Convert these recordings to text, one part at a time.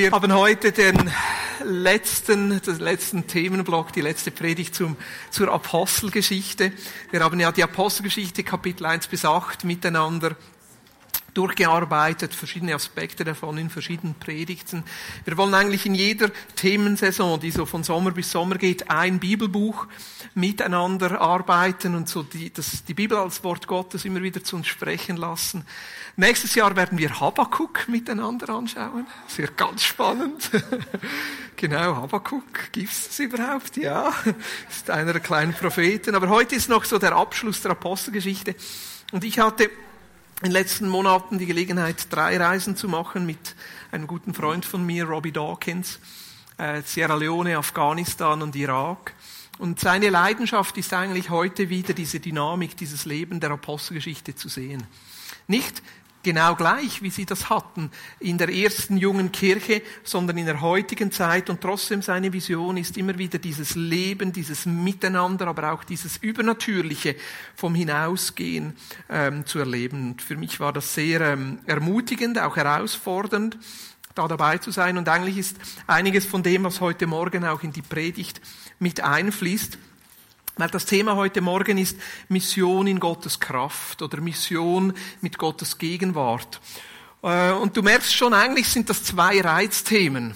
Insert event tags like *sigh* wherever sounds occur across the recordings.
Wir haben heute den letzten, den letzten Themenblock, die letzte Predigt zum, zur Apostelgeschichte. Wir haben ja die Apostelgeschichte Kapitel 1 bis 8 miteinander durchgearbeitet, verschiedene Aspekte davon in verschiedenen Predigten. Wir wollen eigentlich in jeder Themensaison, die so von Sommer bis Sommer geht, ein Bibelbuch miteinander arbeiten und so die, das, die Bibel als Wort Gottes immer wieder zu uns sprechen lassen. Nächstes Jahr werden wir Habakkuk miteinander anschauen. Das wird ganz spannend. *laughs* genau, Habakkuk. Gibt's das überhaupt? Ja. Ist einer der kleinen Propheten. Aber heute ist noch so der Abschluss der Apostelgeschichte. Und ich hatte in den letzten Monaten die Gelegenheit, drei Reisen zu machen mit einem guten Freund von mir, Robbie Dawkins, äh, Sierra Leone, Afghanistan und Irak. Und seine Leidenschaft ist eigentlich heute wieder diese Dynamik, dieses Leben der Apostelgeschichte zu sehen. Nicht genau gleich, wie sie das hatten in der ersten jungen Kirche, sondern in der heutigen Zeit. Und trotzdem seine Vision ist immer wieder dieses Leben, dieses Miteinander, aber auch dieses Übernatürliche vom Hinausgehen ähm, zu erleben. Und für mich war das sehr ähm, ermutigend, auch herausfordernd, da dabei zu sein. Und eigentlich ist einiges von dem, was heute Morgen auch in die Predigt mit einfließt, das Thema heute Morgen ist Mission in Gottes Kraft oder Mission mit Gottes Gegenwart. Äh, und du merkst schon, eigentlich sind das zwei Reizthemen.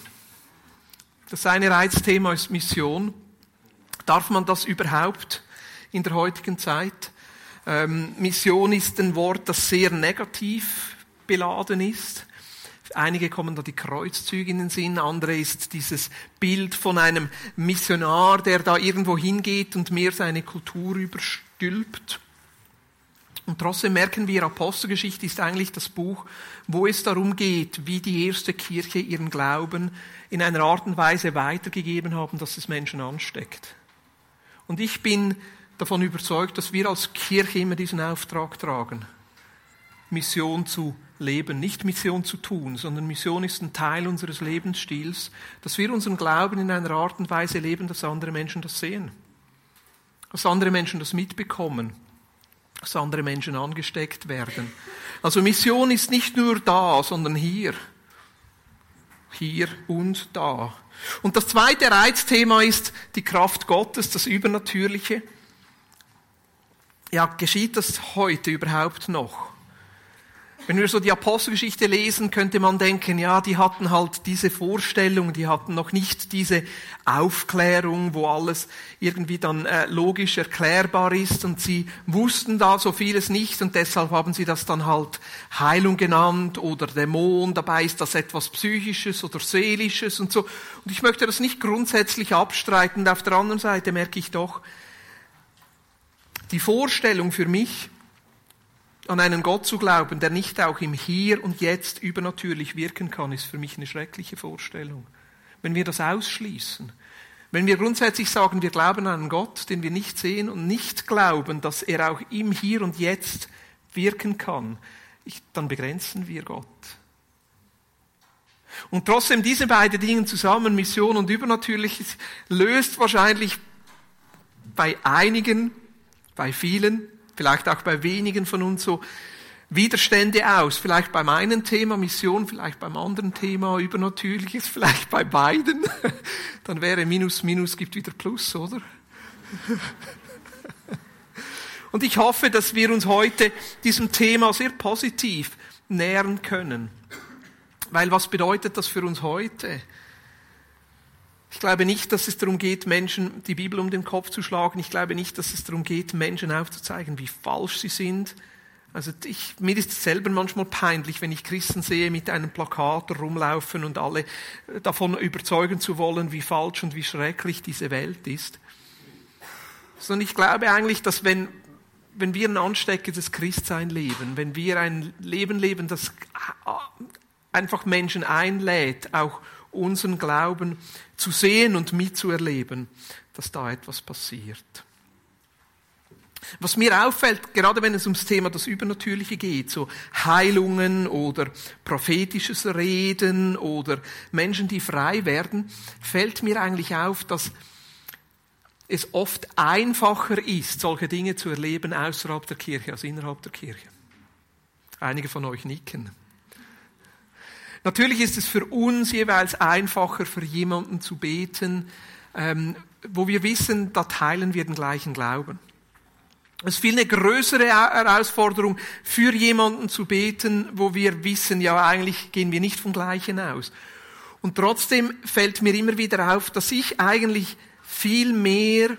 Das eine Reizthema ist Mission. Darf man das überhaupt in der heutigen Zeit? Ähm, Mission ist ein Wort, das sehr negativ beladen ist. Einige kommen da die Kreuzzüge in den Sinn, andere ist dieses Bild von einem Missionar, der da irgendwo hingeht und mehr seine Kultur überstülpt. Und trotzdem merken wir, Apostelgeschichte ist eigentlich das Buch, wo es darum geht, wie die erste Kirche ihren Glauben in einer Art und Weise weitergegeben haben, dass es Menschen ansteckt. Und ich bin davon überzeugt, dass wir als Kirche immer diesen Auftrag tragen, Mission zu leben, nicht Mission zu tun, sondern Mission ist ein Teil unseres Lebensstils, dass wir unseren Glauben in einer Art und Weise leben, dass andere Menschen das sehen, dass andere Menschen das mitbekommen, dass andere Menschen angesteckt werden. Also Mission ist nicht nur da, sondern hier. Hier und da. Und das zweite Reizthema ist die Kraft Gottes, das Übernatürliche. Ja, geschieht das heute überhaupt noch? Wenn wir so die Apostelgeschichte lesen, könnte man denken, ja, die hatten halt diese Vorstellung, die hatten noch nicht diese Aufklärung, wo alles irgendwie dann äh, logisch erklärbar ist und sie wussten da so vieles nicht und deshalb haben sie das dann halt Heilung genannt oder Dämon, dabei ist das etwas Psychisches oder Seelisches und so. Und ich möchte das nicht grundsätzlich abstreiten. Auf der anderen Seite merke ich doch, die Vorstellung für mich, an einen Gott zu glauben, der nicht auch im Hier und Jetzt übernatürlich wirken kann, ist für mich eine schreckliche Vorstellung. Wenn wir das ausschließen, wenn wir grundsätzlich sagen, wir glauben an einen Gott, den wir nicht sehen und nicht glauben, dass er auch im Hier und Jetzt wirken kann, ich, dann begrenzen wir Gott. Und trotzdem diese beiden Dinge zusammen, Mission und Übernatürliches, löst wahrscheinlich bei einigen, bei vielen vielleicht auch bei wenigen von uns so Widerstände aus. Vielleicht beim einen Thema Mission, vielleicht beim anderen Thema Übernatürliches, *laughs* vielleicht bei beiden. *laughs* Dann wäre Minus, Minus gibt wieder Plus, oder? *laughs* Und ich hoffe, dass wir uns heute diesem Thema sehr positiv nähern können. Weil was bedeutet das für uns heute? Ich glaube nicht, dass es darum geht, Menschen die Bibel um den Kopf zu schlagen. Ich glaube nicht, dass es darum geht, Menschen aufzuzeigen, wie falsch sie sind. Also ich, mir ist es selber manchmal peinlich, wenn ich Christen sehe mit einem Plakat rumlaufen und alle davon überzeugen zu wollen, wie falsch und wie schrecklich diese Welt ist. Sondern ich glaube eigentlich, dass wenn, wenn wir ein ansteckendes Christsein leben, wenn wir ein Leben leben, das einfach Menschen einlädt, auch unseren Glauben zu sehen und mitzuerleben, dass da etwas passiert. Was mir auffällt, gerade wenn es ums Thema das Übernatürliche geht, so Heilungen oder prophetisches Reden oder Menschen, die frei werden, fällt mir eigentlich auf, dass es oft einfacher ist, solche Dinge zu erleben außerhalb der Kirche als innerhalb der Kirche. Einige von euch nicken. Natürlich ist es für uns jeweils einfacher, für jemanden zu beten, ähm, wo wir wissen, da teilen wir den gleichen Glauben. Es ist viel eine größere Herausforderung, für jemanden zu beten, wo wir wissen, ja, eigentlich gehen wir nicht vom Gleichen aus. Und trotzdem fällt mir immer wieder auf, dass ich eigentlich viel mehr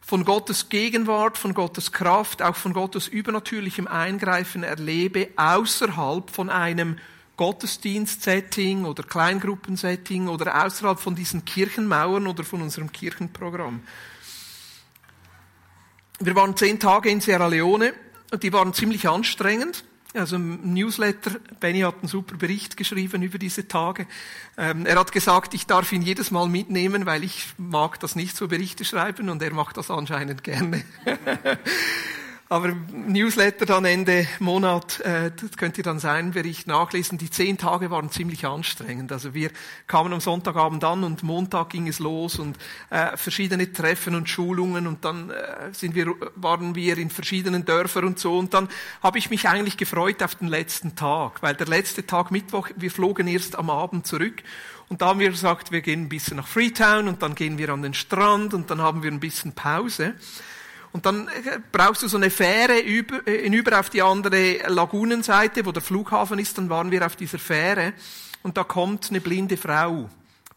von Gottes Gegenwart, von Gottes Kraft, auch von Gottes übernatürlichem Eingreifen erlebe, außerhalb von einem Gottesdienstsetting oder Kleingruppensetting oder außerhalb von diesen Kirchenmauern oder von unserem Kirchenprogramm. Wir waren zehn Tage in Sierra Leone und die waren ziemlich anstrengend. Also im Newsletter, Benny hat einen super Bericht geschrieben über diese Tage. Ähm, er hat gesagt, ich darf ihn jedes Mal mitnehmen, weil ich mag das nicht so Berichte schreiben und er macht das anscheinend gerne. *laughs* Aber Newsletter dann Ende Monat, äh, das könnt ihr dann seinen Bericht nachlesen. Die zehn Tage waren ziemlich anstrengend. Also wir kamen am Sonntagabend an und Montag ging es los und äh, verschiedene Treffen und Schulungen und dann äh, sind wir, waren wir in verschiedenen Dörfern und so. Und dann habe ich mich eigentlich gefreut auf den letzten Tag, weil der letzte Tag Mittwoch, wir flogen erst am Abend zurück und da haben wir gesagt, wir gehen ein bisschen nach Freetown und dann gehen wir an den Strand und dann haben wir ein bisschen Pause. Und dann äh, brauchst du so eine Fähre über, äh, hinüber auf die andere Lagunenseite, wo der Flughafen ist. Dann waren wir auf dieser Fähre und da kommt eine blinde Frau,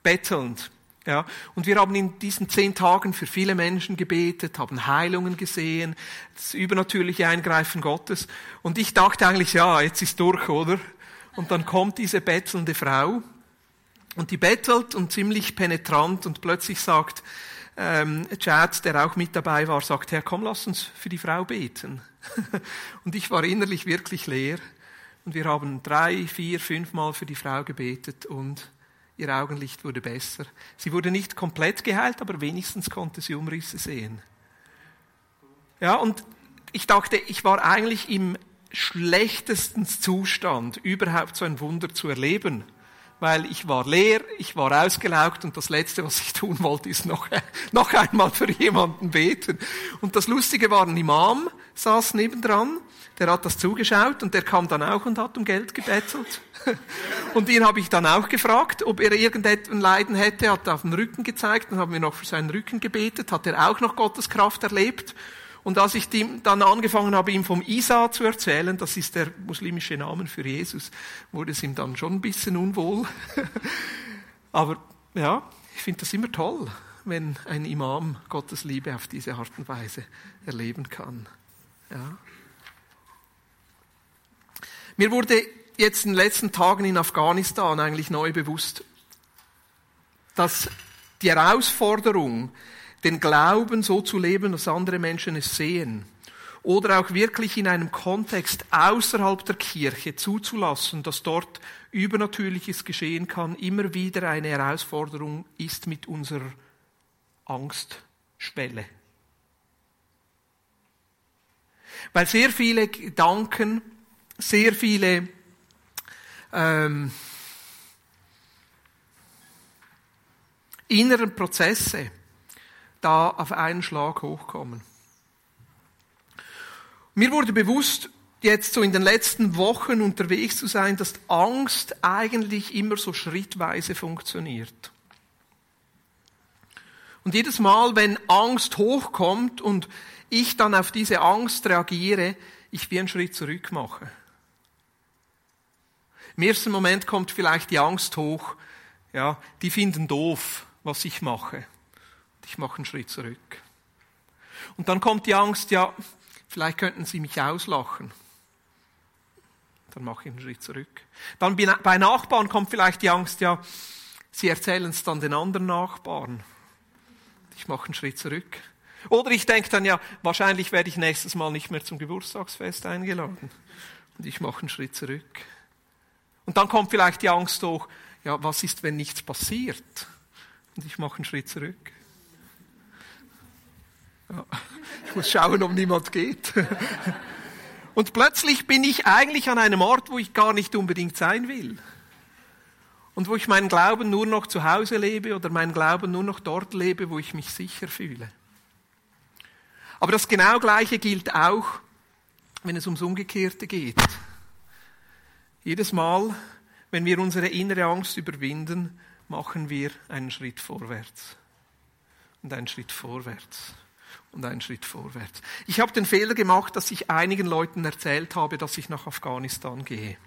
bettelnd. Ja, und wir haben in diesen zehn Tagen für viele Menschen gebetet, haben Heilungen gesehen, das übernatürliche Eingreifen Gottes. Und ich dachte eigentlich, ja, jetzt ist durch, oder? Und dann kommt diese bettelnde Frau und die bettelt und ziemlich penetrant und plötzlich sagt, ähm, Chad, der auch mit dabei war, sagt, Herr, komm, lass uns für die Frau beten. *laughs* und ich war innerlich wirklich leer. Und wir haben drei, vier, fünf Mal für die Frau gebetet und ihr Augenlicht wurde besser. Sie wurde nicht komplett geheilt, aber wenigstens konnte sie Umrisse sehen. Ja, und ich dachte, ich war eigentlich im schlechtesten Zustand, überhaupt so ein Wunder zu erleben weil ich war leer, ich war ausgelaugt und das Letzte, was ich tun wollte, ist noch, *laughs* noch einmal für jemanden beten. Und das Lustige war, ein Imam saß nebendran, der hat das zugeschaut und der kam dann auch und hat um Geld gebettelt. *laughs* Und ihn habe ich dann auch gefragt, ob er irgendein Leiden hätte, hat auf den Rücken gezeigt, dann haben wir noch für seinen Rücken gebetet, hat er auch noch Gottes Kraft erlebt. Und als ich dann angefangen habe, ihm vom Isa zu erzählen, das ist der muslimische Name für Jesus, wurde es ihm dann schon ein bisschen unwohl. *laughs* Aber ja, ich finde das immer toll, wenn ein Imam Gottes Liebe auf diese Art und Weise erleben kann. Ja. Mir wurde jetzt in den letzten Tagen in Afghanistan eigentlich neu bewusst, dass die Herausforderung, den Glauben so zu leben, dass andere Menschen es sehen. Oder auch wirklich in einem Kontext außerhalb der Kirche zuzulassen, dass dort Übernatürliches geschehen kann, immer wieder eine Herausforderung ist mit unserer Angstschwelle. Weil sehr viele Gedanken, sehr viele ähm, inneren Prozesse da auf einen Schlag hochkommen. Mir wurde bewusst, jetzt so in den letzten Wochen unterwegs zu sein, dass Angst eigentlich immer so schrittweise funktioniert. Und jedes Mal, wenn Angst hochkommt und ich dann auf diese Angst reagiere, ich wie einen Schritt zurück mache. Im ersten Moment kommt vielleicht die Angst hoch, ja, die finden doof, was ich mache ich mache einen Schritt zurück. Und dann kommt die Angst, ja, vielleicht könnten sie mich auslachen. Dann mache ich einen Schritt zurück. Dann bei Nachbarn kommt vielleicht die Angst, ja, sie erzählen es dann den anderen Nachbarn. Ich mache einen Schritt zurück. Oder ich denke dann, ja, wahrscheinlich werde ich nächstes Mal nicht mehr zum Geburtstagsfest eingeladen. Und ich mache einen Schritt zurück. Und dann kommt vielleicht die Angst hoch, ja, was ist, wenn nichts passiert? Und ich mache einen Schritt zurück. Ich muss schauen, ob niemand geht. Und plötzlich bin ich eigentlich an einem Ort, wo ich gar nicht unbedingt sein will. Und wo ich meinen Glauben nur noch zu Hause lebe oder meinen Glauben nur noch dort lebe, wo ich mich sicher fühle. Aber das genau Gleiche gilt auch, wenn es ums Umgekehrte geht. Jedes Mal, wenn wir unsere innere Angst überwinden, machen wir einen Schritt vorwärts. Und einen Schritt vorwärts. Und einen Schritt vorwärts. Ich habe den Fehler gemacht, dass ich einigen Leuten erzählt habe, dass ich nach Afghanistan gehe.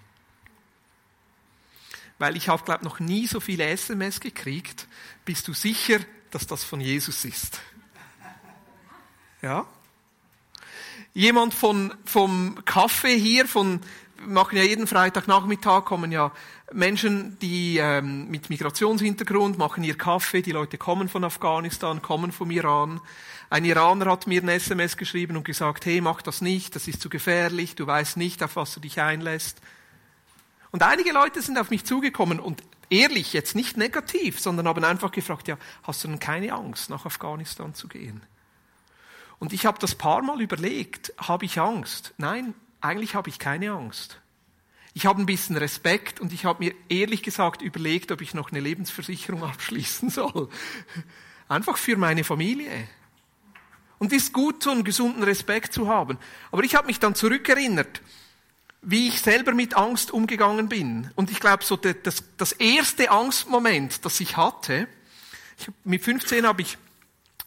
Weil ich habe, glaube noch nie so viele SMS gekriegt. Bist du sicher, dass das von Jesus ist? Ja? Jemand von, vom Kaffee hier, von, machen ja jeden Freitagnachmittag, kommen ja Menschen, die ähm, mit Migrationshintergrund machen ihr Kaffee, die Leute kommen von Afghanistan, kommen vom Iran. Ein Iraner hat mir ein SMS geschrieben und gesagt, hey, mach das nicht, das ist zu gefährlich, du weißt nicht, auf was du dich einlässt. Und einige Leute sind auf mich zugekommen und ehrlich, jetzt nicht negativ, sondern haben einfach gefragt, ja, hast du denn keine Angst, nach Afghanistan zu gehen? Und ich habe das paar Mal überlegt, habe ich Angst? Nein, eigentlich habe ich keine Angst. Ich habe ein bisschen Respekt und ich habe mir ehrlich gesagt überlegt, ob ich noch eine Lebensversicherung *laughs* abschließen soll. Einfach für meine Familie. Und ist gut, so einen gesunden Respekt zu haben. Aber ich habe mich dann zurückerinnert, wie ich selber mit Angst umgegangen bin. Und ich glaube, so das, das erste Angstmoment, das ich hatte, ich, mit 15 habe ich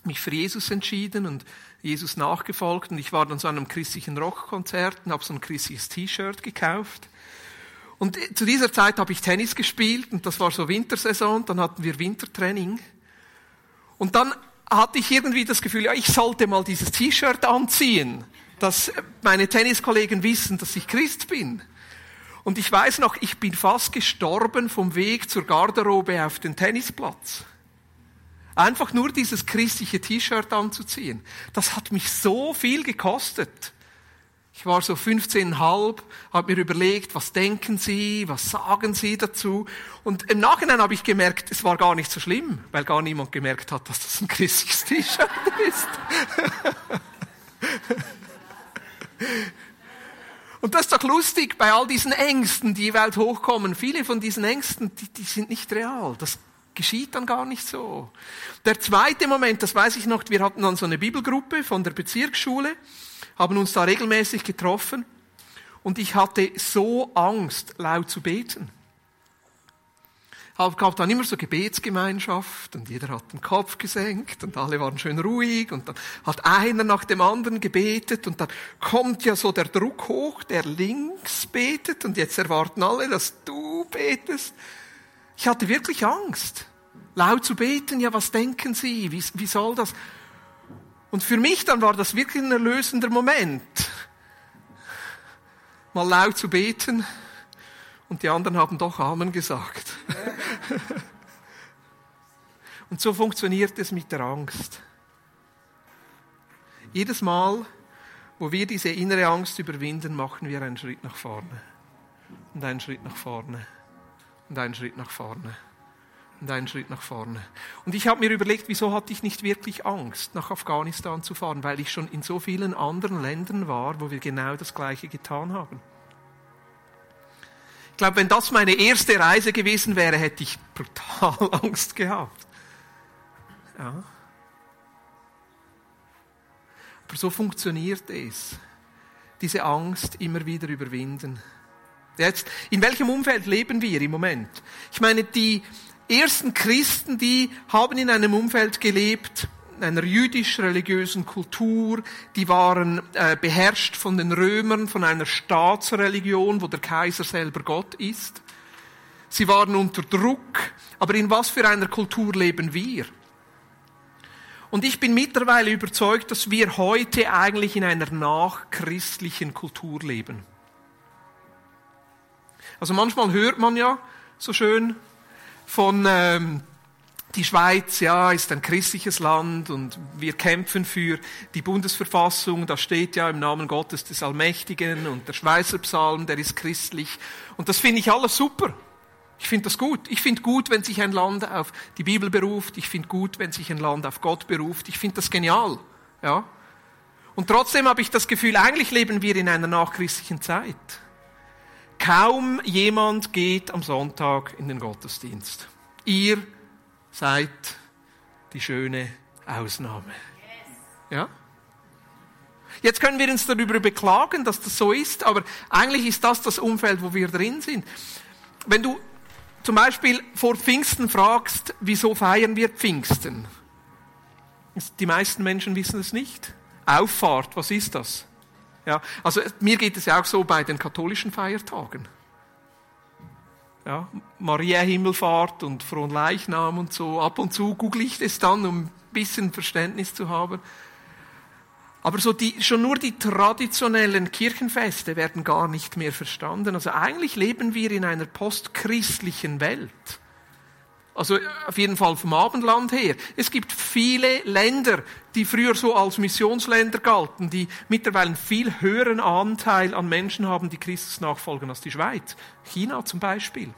mich für Jesus entschieden und Jesus nachgefolgt und ich war dann so an einem christlichen Rockkonzert und habe so ein christliches T-Shirt gekauft. Und zu dieser Zeit habe ich Tennis gespielt und das war so Wintersaison, dann hatten wir Wintertraining. Und dann hatte ich irgendwie das Gefühl, ja, ich sollte mal dieses T-Shirt anziehen, dass meine Tenniskollegen wissen, dass ich Christ bin. Und ich weiß noch, ich bin fast gestorben vom Weg zur Garderobe auf den Tennisplatz. Einfach nur dieses christliche T-Shirt anzuziehen. Das hat mich so viel gekostet. Ich war so 15,5, habe mir überlegt, was denken Sie, was sagen Sie dazu? Und im Nachhinein habe ich gemerkt, es war gar nicht so schlimm, weil gar niemand gemerkt hat, dass das ein christliches T-Shirt *laughs* ist. Und das ist doch lustig bei all diesen Ängsten, die Welt hochkommen. Viele von diesen Ängsten, die, die sind nicht real. Das geschieht dann gar nicht so. Der zweite Moment, das weiß ich noch, wir hatten dann so eine Bibelgruppe von der Bezirksschule, haben uns da regelmäßig getroffen und ich hatte so Angst, laut zu beten. Es gab dann immer so Gebetsgemeinschaft und jeder hat den Kopf gesenkt und alle waren schön ruhig und dann hat einer nach dem anderen gebetet und dann kommt ja so der Druck hoch, der links betet und jetzt erwarten alle, dass du betest. Ich hatte wirklich Angst, laut zu beten. Ja, was denken Sie? Wie, wie soll das? Und für mich dann war das wirklich ein erlösender Moment, mal laut zu beten. Und die anderen haben doch Amen gesagt. *laughs* Und so funktioniert es mit der Angst. Jedes Mal, wo wir diese innere Angst überwinden, machen wir einen Schritt nach vorne. Und einen Schritt nach vorne und einen Schritt nach vorne und einen Schritt nach vorne. Und ich habe mir überlegt, wieso hatte ich nicht wirklich Angst, nach Afghanistan zu fahren, weil ich schon in so vielen anderen Ländern war, wo wir genau das Gleiche getan haben. Ich glaube, wenn das meine erste Reise gewesen wäre, hätte ich brutal *laughs* Angst gehabt. Ja. Aber so funktioniert es. Diese Angst immer wieder überwinden. Jetzt, in welchem Umfeld leben wir im Moment? Ich meine, die ersten Christen, die haben in einem Umfeld gelebt, einer jüdisch-religiösen Kultur, die waren äh, beherrscht von den Römern, von einer Staatsreligion, wo der Kaiser selber Gott ist. Sie waren unter Druck, aber in was für einer Kultur leben wir? Und ich bin mittlerweile überzeugt, dass wir heute eigentlich in einer nachchristlichen Kultur leben. Also manchmal hört man ja so schön von ähm, die Schweiz, ja, ist ein christliches Land und wir kämpfen für die Bundesverfassung. Da steht ja im Namen Gottes des Allmächtigen und der Schweizer Psalm, der ist christlich. Und das finde ich alles super. Ich finde das gut. Ich finde gut, wenn sich ein Land auf die Bibel beruft. Ich finde gut, wenn sich ein Land auf Gott beruft. Ich finde das genial. Ja. Und trotzdem habe ich das Gefühl, eigentlich leben wir in einer nachchristlichen Zeit. Kaum jemand geht am Sonntag in den Gottesdienst. Ihr seid die schöne Ausnahme. Ja? Jetzt können wir uns darüber beklagen, dass das so ist, aber eigentlich ist das das Umfeld, wo wir drin sind. wenn du zum Beispiel vor Pfingsten fragst, wieso feiern wir Pfingsten? Die meisten Menschen wissen es nicht. Auffahrt, was ist das? Ja, also mir geht es ja auch so bei den katholischen Feiertagen. Ja, Maria Himmelfahrt und Fronleichnam und so. Ab und zu google ich das dann, um ein bisschen Verständnis zu haben. Aber so die, schon nur die traditionellen Kirchenfeste werden gar nicht mehr verstanden. Also eigentlich leben wir in einer postchristlichen Welt. Also auf jeden Fall vom Abendland her. Es gibt viele Länder, die früher so als Missionsländer galten, die mittlerweile einen viel höheren Anteil an Menschen haben, die Christus nachfolgen als die Schweiz. China zum Beispiel.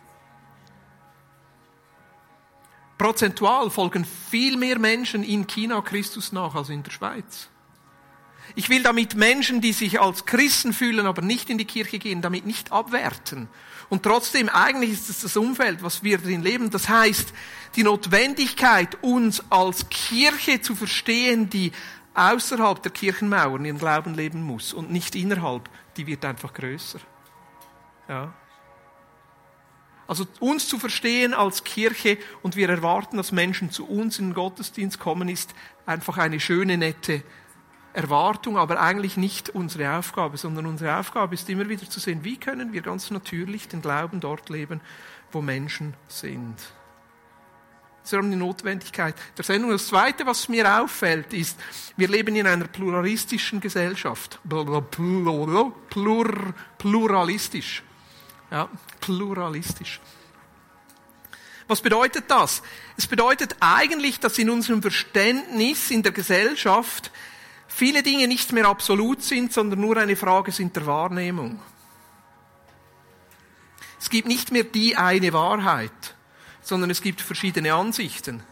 Prozentual folgen viel mehr Menschen in China Christus nach als in der Schweiz. Ich will damit Menschen, die sich als Christen fühlen, aber nicht in die Kirche gehen, damit nicht abwerten. Und trotzdem, eigentlich ist es das Umfeld, was wir drin leben. Das heißt, die Notwendigkeit, uns als Kirche zu verstehen, die außerhalb der Kirchenmauern ihren Glauben leben muss und nicht innerhalb, die wird einfach größer. Ja. Also uns zu verstehen als Kirche und wir erwarten, dass Menschen zu uns in den Gottesdienst kommen, ist einfach eine schöne, nette Erwartung, aber eigentlich nicht unsere Aufgabe, sondern unsere Aufgabe ist immer wieder zu sehen, wie können wir ganz natürlich den Glauben dort leben, wo Menschen sind. Das ist die Notwendigkeit der Sendung. Das Zweite, was mir auffällt, ist, wir leben in einer pluralistischen Gesellschaft. Plur, pluralistisch. Ja, pluralistisch. Was bedeutet das? Es bedeutet eigentlich, dass in unserem Verständnis in der Gesellschaft viele Dinge nicht mehr absolut sind, sondern nur eine Frage sind der Wahrnehmung. Es gibt nicht mehr die eine Wahrheit, sondern es gibt verschiedene Ansichten.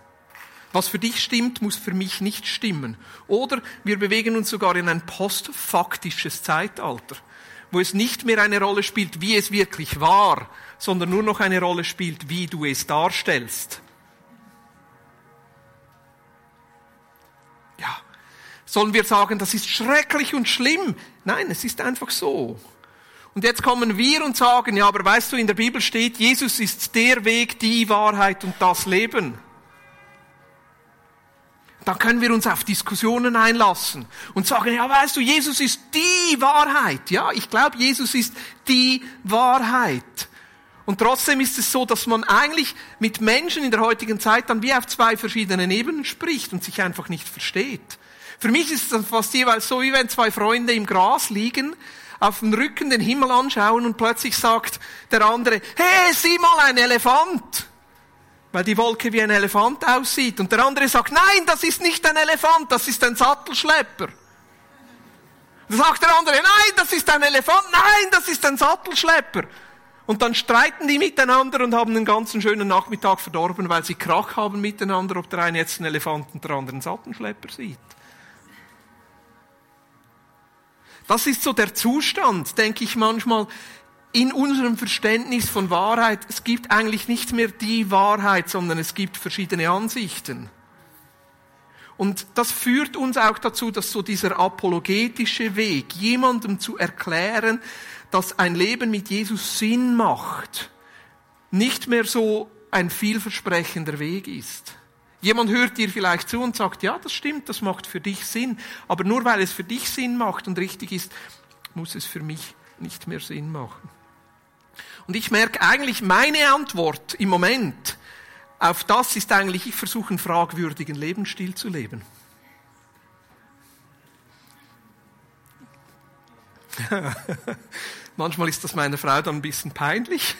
Was für dich stimmt, muss für mich nicht stimmen. Oder wir bewegen uns sogar in ein postfaktisches Zeitalter, wo es nicht mehr eine Rolle spielt, wie es wirklich war, sondern nur noch eine Rolle spielt, wie du es darstellst. Sollen wir sagen, das ist schrecklich und schlimm? Nein, es ist einfach so. Und jetzt kommen wir und sagen, ja, aber weißt du, in der Bibel steht, Jesus ist der Weg, die Wahrheit und das Leben. Dann können wir uns auf Diskussionen einlassen und sagen, ja, weißt du, Jesus ist die Wahrheit. Ja, ich glaube, Jesus ist die Wahrheit. Und trotzdem ist es so, dass man eigentlich mit Menschen in der heutigen Zeit dann wie auf zwei verschiedenen Ebenen spricht und sich einfach nicht versteht. Für mich ist es fast jeweils so, wie wenn zwei Freunde im Gras liegen, auf dem Rücken den Himmel anschauen und plötzlich sagt der andere, hey, sieh mal ein Elefant. Weil die Wolke wie ein Elefant aussieht. Und der andere sagt, nein, das ist nicht ein Elefant, das ist ein Sattelschlepper. Dann sagt der andere, nein, das ist ein Elefant, nein, das ist ein Sattelschlepper. Und dann streiten die miteinander und haben einen ganzen schönen Nachmittag verdorben, weil sie Krach haben miteinander, ob der eine jetzt einen Elefant und der andere einen Sattelschlepper sieht. Das ist so der Zustand, denke ich manchmal, in unserem Verständnis von Wahrheit. Es gibt eigentlich nicht mehr die Wahrheit, sondern es gibt verschiedene Ansichten. Und das führt uns auch dazu, dass so dieser apologetische Weg, jemandem zu erklären, dass ein Leben mit Jesus Sinn macht, nicht mehr so ein vielversprechender Weg ist. Jemand hört dir vielleicht zu und sagt, ja, das stimmt, das macht für dich Sinn. Aber nur weil es für dich Sinn macht und richtig ist, muss es für mich nicht mehr Sinn machen. Und ich merke eigentlich, meine Antwort im Moment auf das ist eigentlich, ich versuche einen fragwürdigen Lebensstil zu leben. *laughs* Manchmal ist das meiner Frau dann ein bisschen peinlich.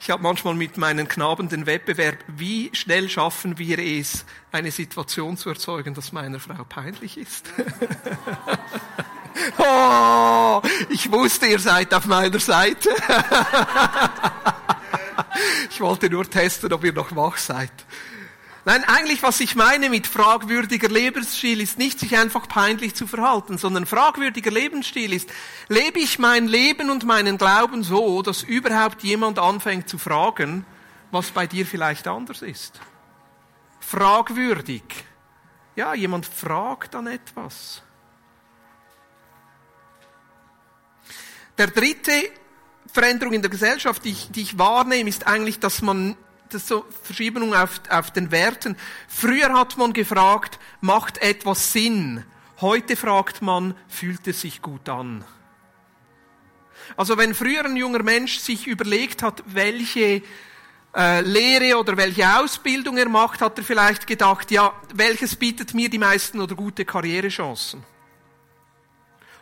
Ich habe manchmal mit meinen Knaben den Wettbewerb, wie schnell schaffen wir es, eine Situation zu erzeugen, dass meiner Frau peinlich ist. *laughs* oh, ich wusste, ihr seid auf meiner Seite. *laughs* ich wollte nur testen, ob ihr noch wach seid. Nein, eigentlich, was ich meine mit fragwürdiger Lebensstil ist nicht, sich einfach peinlich zu verhalten, sondern fragwürdiger Lebensstil ist, lebe ich mein Leben und meinen Glauben so, dass überhaupt jemand anfängt zu fragen, was bei dir vielleicht anders ist. Fragwürdig. Ja, jemand fragt dann etwas. Der dritte Veränderung in der Gesellschaft, die ich, die ich wahrnehme, ist eigentlich, dass man das so Verschiebung auf, auf den Werten. Früher hat man gefragt, macht etwas Sinn? Heute fragt man, fühlt es sich gut an? Also wenn früher ein junger Mensch sich überlegt hat, welche äh, Lehre oder welche Ausbildung er macht, hat er vielleicht gedacht, ja, welches bietet mir die meisten oder gute Karrierechancen?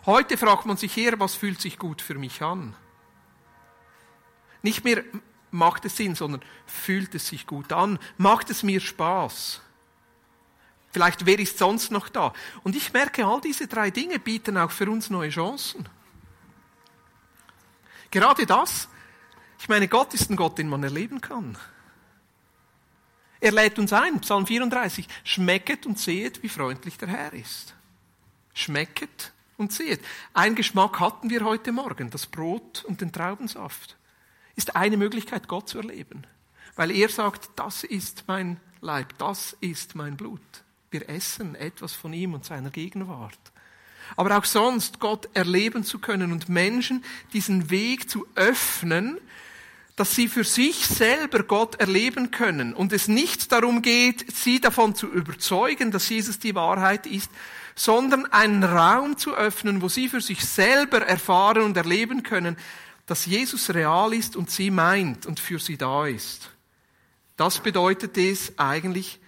Heute fragt man sich eher, was fühlt sich gut für mich an? Nicht mehr macht es Sinn, sondern fühlt es sich gut an? Macht es mir Spaß? Vielleicht, wer ist sonst noch da? Und ich merke, all diese drei Dinge bieten auch für uns neue Chancen. Gerade das, ich meine, Gott ist ein Gott, den man erleben kann. Er lädt uns ein, Psalm 34, schmecket und sehet, wie freundlich der Herr ist. Schmecket und sehet. Ein Geschmack hatten wir heute Morgen, das Brot und den Traubensaft. Ist eine Möglichkeit, Gott zu erleben. Weil er sagt, das ist mein Leib, das ist mein Blut. Wir essen etwas von ihm und seiner Gegenwart. Aber auch sonst Gott erleben zu können und Menschen diesen Weg zu öffnen, dass sie für sich selber Gott erleben können und es nicht darum geht, sie davon zu überzeugen, dass Jesus die Wahrheit ist, sondern einen Raum zu öffnen, wo sie für sich selber erfahren und erleben können, dass Jesus real ist und sie meint und für sie da ist. Das bedeutet es eigentlich,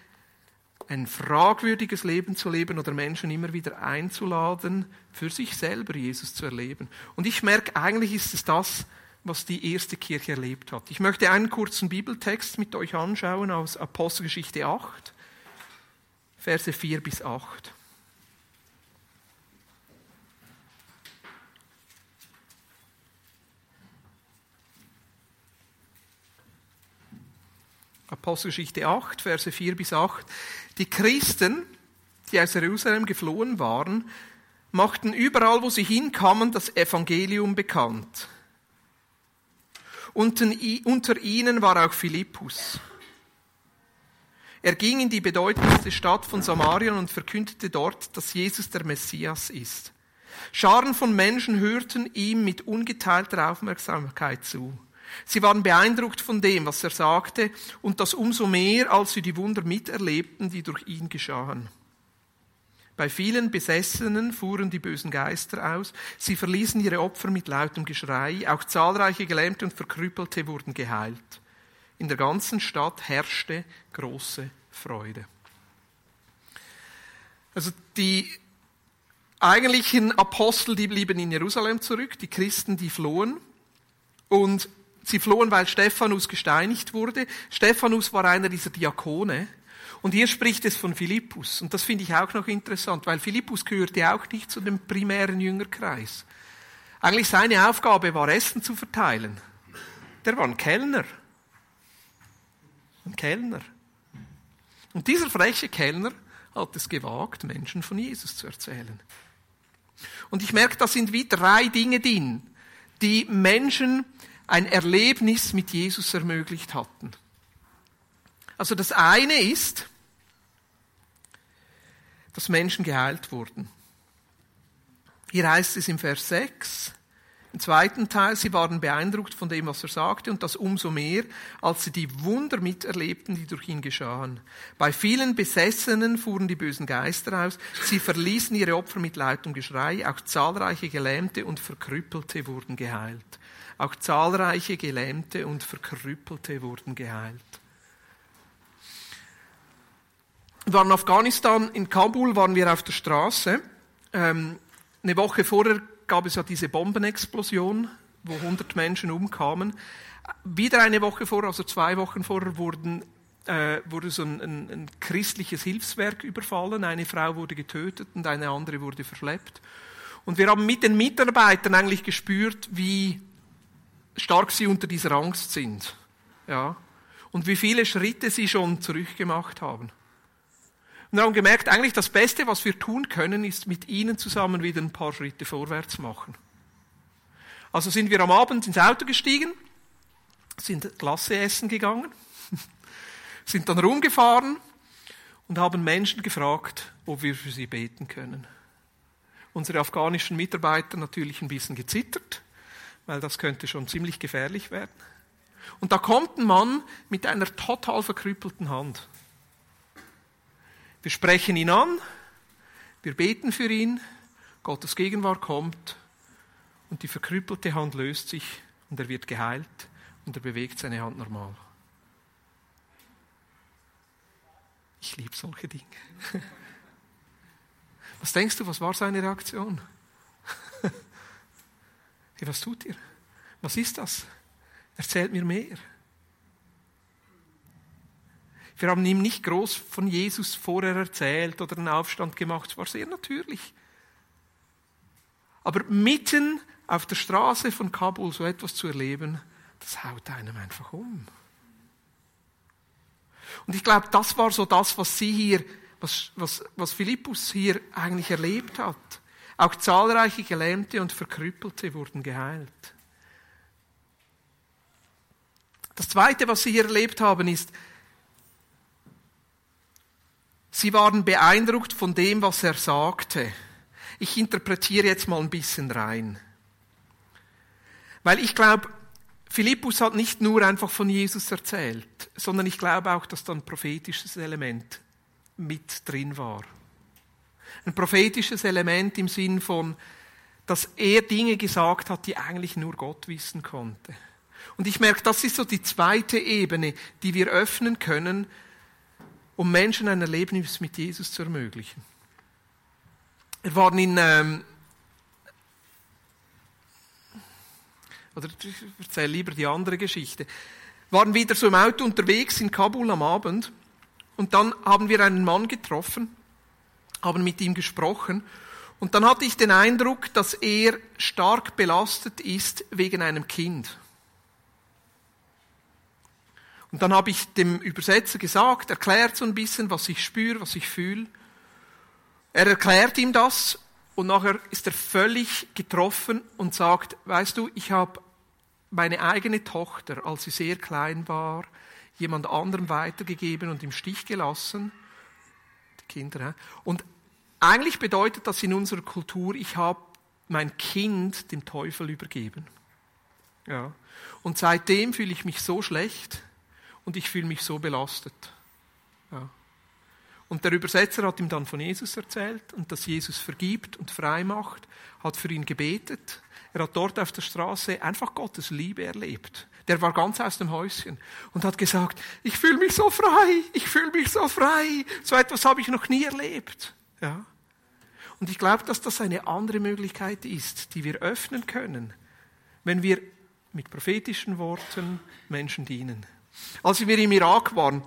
ein fragwürdiges Leben zu leben oder Menschen immer wieder einzuladen, für sich selber Jesus zu erleben. Und ich merke, eigentlich ist es das, was die erste Kirche erlebt hat. Ich möchte einen kurzen Bibeltext mit euch anschauen aus Apostelgeschichte 8, Verse 4 bis 8. Apostelgeschichte 8, Verse 4 bis 8. Die Christen, die aus Jerusalem geflohen waren, machten überall, wo sie hinkamen, das Evangelium bekannt. Unter ihnen war auch Philippus. Er ging in die bedeutendste Stadt von Samarien und verkündete dort, dass Jesus der Messias ist. Scharen von Menschen hörten ihm mit ungeteilter Aufmerksamkeit zu. Sie waren beeindruckt von dem, was er sagte, und das umso mehr, als sie die Wunder miterlebten, die durch ihn geschahen. Bei vielen Besessenen fuhren die bösen Geister aus, sie verließen ihre Opfer mit lautem Geschrei, auch zahlreiche Gelähmte und Verkrüppelte wurden geheilt. In der ganzen Stadt herrschte große Freude. Also die eigentlichen Apostel, die blieben in Jerusalem zurück, die Christen, die flohen. Und Sie flohen, weil Stephanus gesteinigt wurde. Stephanus war einer dieser Diakone. Und hier spricht es von Philippus. Und das finde ich auch noch interessant, weil Philippus gehörte auch nicht zu dem primären Jüngerkreis. Eigentlich seine Aufgabe war, Essen zu verteilen. Der war ein Kellner. Ein Kellner. Und dieser freche Kellner hat es gewagt, Menschen von Jesus zu erzählen. Und ich merke, da sind wie drei Dinge drin, die Menschen ein Erlebnis mit Jesus ermöglicht hatten. Also das eine ist, dass Menschen geheilt wurden. Hier heißt es im Vers 6, im zweiten Teil, sie waren beeindruckt von dem, was er sagte, und das umso mehr, als sie die Wunder miterlebten, die durch ihn geschahen. Bei vielen Besessenen fuhren die bösen Geister aus, sie verließen ihre Opfer mit lautem Geschrei, auch zahlreiche Gelähmte und Verkrüppelte wurden geheilt. Auch zahlreiche Gelähmte und Verkrüppelte wurden geheilt. Wir waren in Afghanistan, in Kabul waren wir auf der Straße. Ähm, eine Woche vorher gab es ja diese Bombenexplosion, wo 100 Menschen umkamen. Wieder eine Woche vorher, also zwei Wochen vorher, wurden, äh, wurde so ein, ein, ein christliches Hilfswerk überfallen. Eine Frau wurde getötet und eine andere wurde verschleppt. Und wir haben mit den Mitarbeitern eigentlich gespürt, wie stark sie unter dieser Angst sind. Ja. Und wie viele Schritte sie schon zurückgemacht haben. Und wir haben gemerkt, eigentlich das Beste, was wir tun können, ist mit ihnen zusammen wieder ein paar Schritte vorwärts machen. Also sind wir am Abend ins Auto gestiegen, sind Klasse essen gegangen, *laughs* sind dann rumgefahren und haben Menschen gefragt, ob wir für sie beten können. Unsere afghanischen Mitarbeiter natürlich ein bisschen gezittert, weil das könnte schon ziemlich gefährlich werden. Und da kommt ein Mann mit einer total verkrüppelten Hand. Wir sprechen ihn an, wir beten für ihn, Gottes Gegenwart kommt und die verkrüppelte Hand löst sich und er wird geheilt und er bewegt seine Hand normal. Ich liebe solche Dinge. *laughs* Was denkst du, was war seine Reaktion? Hey, was tut ihr? Was ist das? Erzählt mir mehr. Wir haben ihm nicht groß von Jesus vorher erzählt oder einen Aufstand gemacht. Es war sehr natürlich. Aber mitten auf der Straße von Kabul so etwas zu erleben, das haut einem einfach um. Und ich glaube, das war so das, was sie hier, was, was, was Philippus hier eigentlich erlebt hat. Auch zahlreiche Gelähmte und Verkrüppelte wurden geheilt. Das Zweite, was sie hier erlebt haben, ist, sie waren beeindruckt von dem, was er sagte. Ich interpretiere jetzt mal ein bisschen rein. Weil ich glaube, Philippus hat nicht nur einfach von Jesus erzählt, sondern ich glaube auch, dass da ein prophetisches Element mit drin war. Ein prophetisches Element im Sinn von, dass er Dinge gesagt hat, die eigentlich nur Gott wissen konnte. Und ich merke, das ist so die zweite Ebene, die wir öffnen können, um Menschen ein Erlebnis mit Jesus zu ermöglichen. Wir waren in ähm, Oder ich erzähle lieber die andere Geschichte. Waren wieder so im Auto unterwegs in Kabul am Abend und dann haben wir einen Mann getroffen, haben mit ihm gesprochen und dann hatte ich den Eindruck, dass er stark belastet ist wegen einem Kind. Und dann habe ich dem Übersetzer gesagt, erklärt so ein bisschen, was ich spüre, was ich fühle. Er erklärt ihm das und nachher ist er völlig getroffen und sagt, weißt du, ich habe meine eigene Tochter, als sie sehr klein war, jemand anderem weitergegeben und im Stich gelassen. Kinder. Und eigentlich bedeutet das in unserer Kultur, ich habe mein Kind dem Teufel übergeben. Ja. Und seitdem fühle ich mich so schlecht und ich fühle mich so belastet. Ja. Und der Übersetzer hat ihm dann von Jesus erzählt und dass Jesus vergibt und frei macht, hat für ihn gebetet. Er hat dort auf der Straße einfach Gottes Liebe erlebt. Der war ganz aus dem Häuschen und hat gesagt, ich fühle mich so frei, ich fühle mich so frei. So etwas habe ich noch nie erlebt. Ja. Und ich glaube, dass das eine andere Möglichkeit ist, die wir öffnen können, wenn wir mit prophetischen Worten Menschen dienen. Als wir im Irak waren,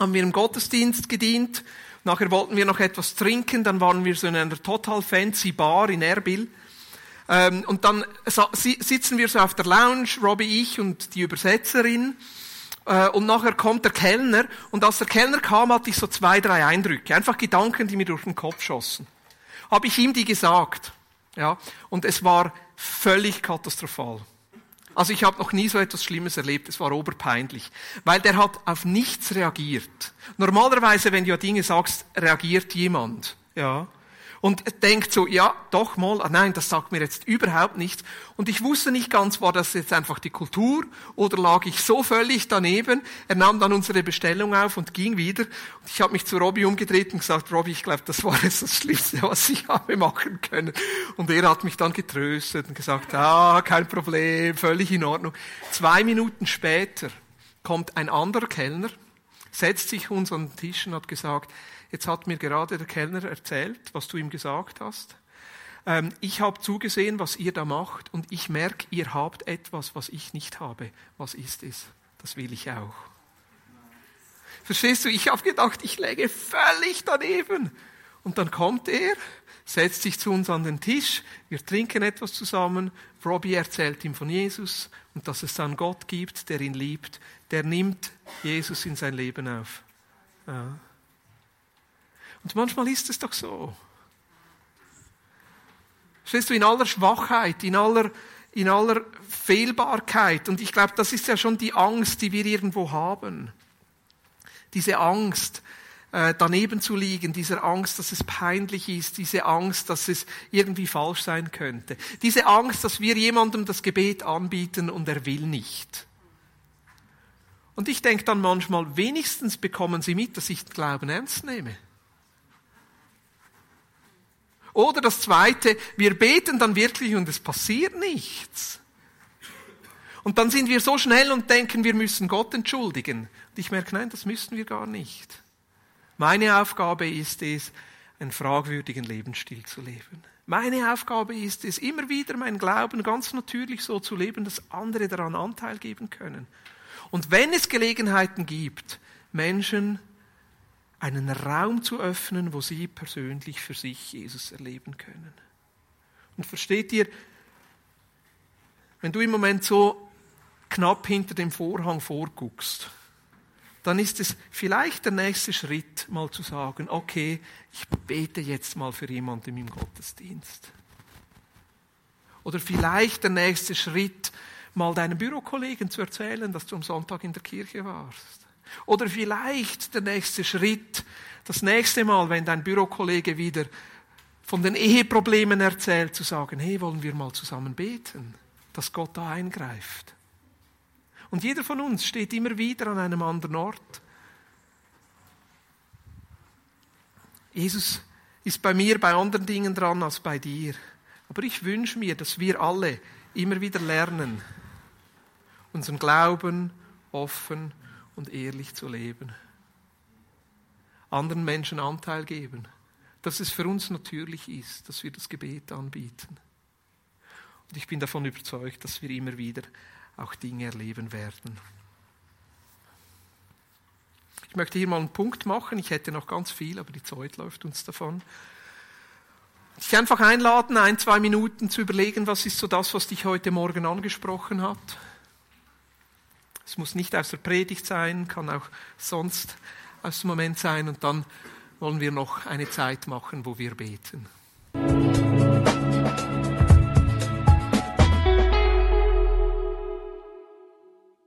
haben wir im Gottesdienst gedient. Nachher wollten wir noch etwas trinken. Dann waren wir so in einer total fancy Bar in Erbil. Ähm, und dann sitzen wir so auf der Lounge, Robbie, ich und die Übersetzerin. Äh, und nachher kommt der Kellner. Und als der Kellner kam, hatte ich so zwei, drei Eindrücke. Einfach Gedanken, die mir durch den Kopf schossen. Habe ich ihm die gesagt. Ja. Und es war völlig katastrophal. Also ich habe noch nie so etwas Schlimmes erlebt, es war oberpeinlich, weil der hat auf nichts reagiert. Normalerweise, wenn du ja Dinge sagst, reagiert jemand, ja und denkt so, ja, doch mal, ah, nein, das sagt mir jetzt überhaupt nichts. Und ich wusste nicht ganz, war das jetzt einfach die Kultur oder lag ich so völlig daneben. Er nahm dann unsere Bestellung auf und ging wieder. Und ich habe mich zu Robby umgedreht und gesagt, Robby, ich glaube, das war jetzt das Schlimmste, was ich habe machen können. Und er hat mich dann getröstet und gesagt, ah, kein Problem, völlig in Ordnung. Zwei Minuten später kommt ein anderer Kellner, setzt sich uns an den Tisch und hat gesagt, Jetzt hat mir gerade der Kellner erzählt, was du ihm gesagt hast. Ähm, ich habe zugesehen, was ihr da macht und ich merke, ihr habt etwas, was ich nicht habe. Was ist es? Das will ich auch. Verstehst du? Ich habe gedacht, ich läge völlig daneben. Und dann kommt er, setzt sich zu uns an den Tisch, wir trinken etwas zusammen. Robbie erzählt ihm von Jesus und dass es dann Gott gibt, der ihn liebt. Der nimmt Jesus in sein Leben auf. Ja. Und manchmal ist es doch so. Stehst du in aller Schwachheit, in aller, in aller Fehlbarkeit. Und ich glaube, das ist ja schon die Angst, die wir irgendwo haben. Diese Angst, äh, daneben zu liegen, dieser Angst, dass es peinlich ist, diese Angst, dass es irgendwie falsch sein könnte, diese Angst, dass wir jemandem das Gebet anbieten und er will nicht. Und ich denke dann manchmal, wenigstens bekommen sie mit, dass ich den Glauben ernst nehme. Oder das Zweite, wir beten dann wirklich und es passiert nichts. Und dann sind wir so schnell und denken, wir müssen Gott entschuldigen. Und ich merke, nein, das müssen wir gar nicht. Meine Aufgabe ist es, einen fragwürdigen Lebensstil zu leben. Meine Aufgabe ist es, immer wieder meinen Glauben ganz natürlich so zu leben, dass andere daran Anteil geben können. Und wenn es Gelegenheiten gibt, Menschen einen Raum zu öffnen, wo sie persönlich für sich Jesus erleben können. Und versteht ihr, wenn du im Moment so knapp hinter dem Vorhang vorguckst, dann ist es vielleicht der nächste Schritt, mal zu sagen, okay, ich bete jetzt mal für jemanden im Gottesdienst. Oder vielleicht der nächste Schritt, mal deinem Bürokollegen zu erzählen, dass du am Sonntag in der Kirche warst. Oder vielleicht der nächste Schritt, das nächste Mal, wenn dein Bürokollege wieder von den Eheproblemen erzählt, zu sagen, hey, wollen wir mal zusammen beten, dass Gott da eingreift. Und jeder von uns steht immer wieder an einem anderen Ort. Jesus ist bei mir bei anderen Dingen dran als bei dir. Aber ich wünsche mir, dass wir alle immer wieder lernen, unseren Glauben offen und ehrlich zu leben. Anderen Menschen Anteil geben. Dass es für uns natürlich ist, dass wir das Gebet anbieten. Und ich bin davon überzeugt, dass wir immer wieder auch Dinge erleben werden. Ich möchte hier mal einen Punkt machen. Ich hätte noch ganz viel, aber die Zeit läuft uns davon. Dich einfach einladen, ein, zwei Minuten zu überlegen, was ist so das, was dich heute Morgen angesprochen hat. Es muss nicht aus der Predigt sein, kann auch sonst aus dem Moment sein. Und dann wollen wir noch eine Zeit machen, wo wir beten.